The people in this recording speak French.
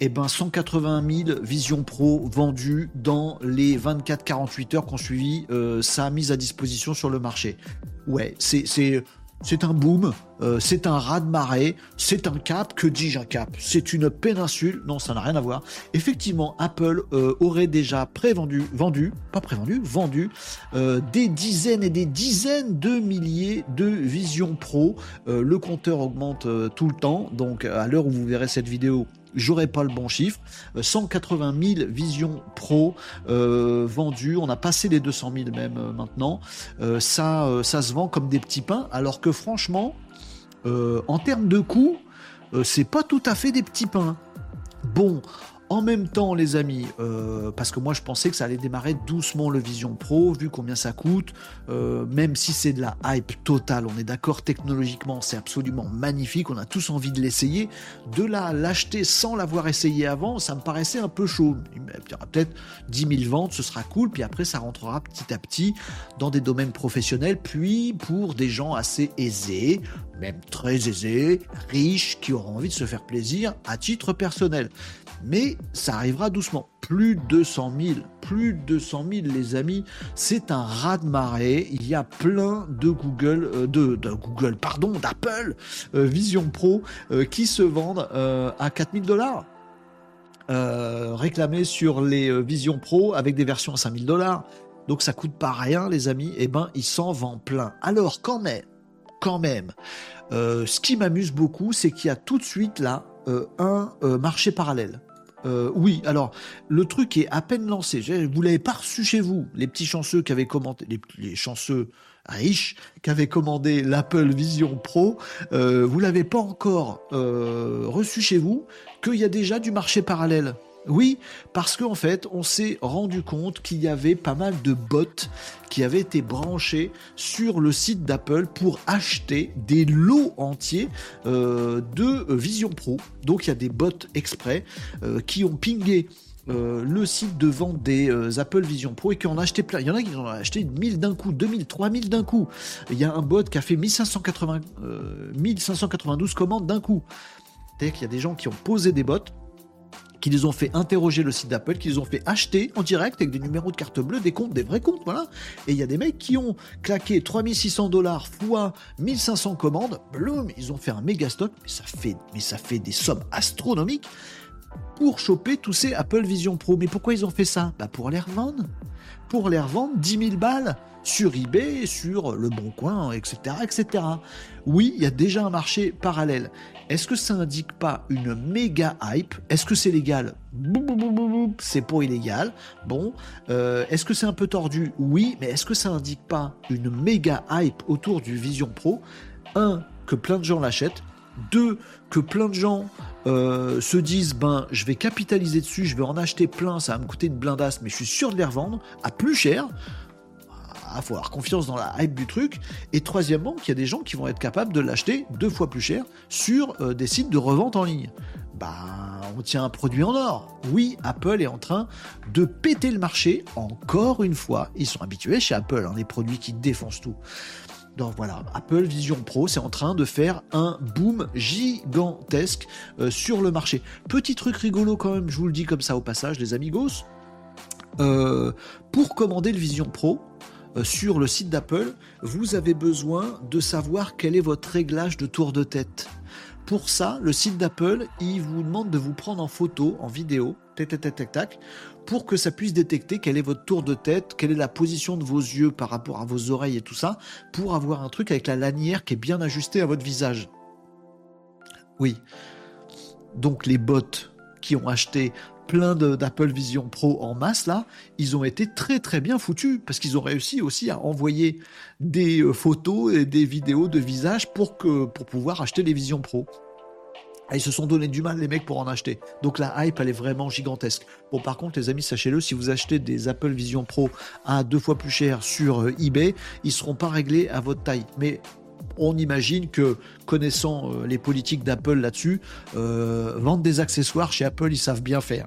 eh ben 180 000 Vision Pro vendues dans les 24-48 heures qu'on suivi euh, sa mise à disposition sur le marché. Ouais, c'est c'est un boom, euh, c'est un raz-de-marée, c'est un cap. Que dis-je un cap? C'est une péninsule. Non, ça n'a rien à voir. Effectivement, Apple euh, aurait déjà prévendu, vendu, pas prévendu, vendu des dizaines et des dizaines de milliers de Vision Pro. le compteur augmente tout le temps. Donc, à l'heure où vous verrez cette vidéo, j'aurais pas le bon chiffre. 180 000 Vision Pro euh, vendus. On a passé les 200 000 même euh, maintenant. Euh, ça, ça se vend comme des petits pains, alors que franchement, en termes de coût, c'est pas tout à fait des petits pains. Bon, en même temps, les amis, euh, parce que moi je pensais que ça allait démarrer doucement le Vision Pro, vu combien ça coûte, euh, même si c'est de la hype totale, on est d'accord technologiquement, c'est absolument magnifique, on a tous envie de l'essayer, de la l'acheter sans l'avoir essayé avant, ça me paraissait un peu chaud. Il y aura peut-être 10 000 ventes, ce sera cool, puis après ça rentrera petit à petit dans des domaines professionnels, puis pour des gens assez aisés, même très aisés, riches, qui auront envie de se faire plaisir à titre personnel mais ça arrivera doucement. Plus de 200 000, plus de 200 000 les amis, c'est un raz de marée. Il y a plein de Google, euh, de, Google, pardon, d'Apple euh, Vision Pro euh, qui se vendent à 4000 dollars. réclamés sur les Vision Pro avec des versions à 5000 dollars. Donc ça coûte pas rien les amis. Et eh ben il s'en vend plein. Alors quand même, quand même, ce qui m'amuse beaucoup, c'est qu'il y a tout de suite là un marché parallèle. Euh, oui, alors le truc est à peine lancé. Vous l'avez pas reçu chez vous, les petits chanceux qui avaient commandé, les, chanceux riches qui avaient commandé l'Apple Vision Pro, euh, vous l'avez pas encore euh, reçu chez vous, qu'il y a déjà du marché parallèle. Oui, parce qu'en fait, on s'est rendu compte qu'il y avait pas mal de bots qui avaient été branchés sur le site d'Apple pour acheter des lots entiers euh, de Vision Pro. Donc il y a des bots exprès euh, qui ont pingé euh, le site de vente des Apple Vision Pro et qui en ont acheté plein. Il y en a qui en ont acheté 1000 d'un coup, 2000, 3000 d'un coup. Il y a un bot qui a fait 1580, 1592 commandes d'un coup. C'est-à-dire qu'il y a des gens qui ont posé des bots qui les ont fait interroger le site d'Apple, qui les ont fait acheter en direct avec des numéros de carte bleue, des comptes, des vrais comptes, voilà. Et il y a des mecs qui ont claqué 3600 dollars fois 1500 commandes, bloom, ils ont fait un méga stock, mais ça fait, mais ça fait des sommes astronomiques pour choper tous ces Apple Vision Pro. Mais pourquoi ils ont fait ça? Bah pour les revendre. Pour les revendre 10 000 balles sur eBay, sur Le Bon Coin, etc., etc. Oui, il y a déjà un marché parallèle. Est-ce que ça indique pas une méga hype? Est-ce que c'est légal? C'est pas illégal. Bon, euh, est-ce que c'est un peu tordu? Oui, mais est-ce que ça indique pas une méga hype autour du Vision Pro? Un, que plein de gens l'achètent. Deux, que plein de gens euh, se disent ben je vais capitaliser dessus, je vais en acheter plein, ça va me coûter une blindasse, mais je suis sûr de les revendre à plus cher il faut avoir confiance dans la hype du truc. Et troisièmement, qu'il y a des gens qui vont être capables de l'acheter deux fois plus cher sur euh, des sites de revente en ligne. Bah, on tient un produit en or. Oui, Apple est en train de péter le marché encore une fois. Ils sont habitués chez Apple, hein, les produits qui défoncent tout. Donc voilà, Apple Vision Pro, c'est en train de faire un boom gigantesque euh, sur le marché. Petit truc rigolo quand même, je vous le dis comme ça au passage, les amigos. Euh, pour commander le Vision Pro, euh, sur le site d'Apple, vous avez besoin de savoir quel est votre réglage de tour de tête. Pour ça, le site d'Apple, il vous demande de vous prendre en photo, en vidéo, tac, tac, tac, tac, pour que ça puisse détecter quel est votre tour de tête, quelle est la position de vos yeux par rapport à vos oreilles et tout ça, pour avoir un truc avec la lanière qui est bien ajustée à votre visage. Oui. Donc les bots qui ont acheté plein d'Apple Vision Pro en masse là, ils ont été très très bien foutus parce qu'ils ont réussi aussi à envoyer des euh, photos et des vidéos de visage pour pouvoir acheter les Vision Pro. Ils se sont donné du mal les mecs pour en acheter. Donc la hype elle est vraiment gigantesque. Bon par contre les amis sachez-le si vous achetez des Apple Vision Pro à deux fois plus cher sur euh, eBay, ils seront pas réglés à votre taille. Mais on imagine que, connaissant euh, les politiques d'Apple là-dessus, euh, vendre des accessoires chez Apple, ils savent bien faire.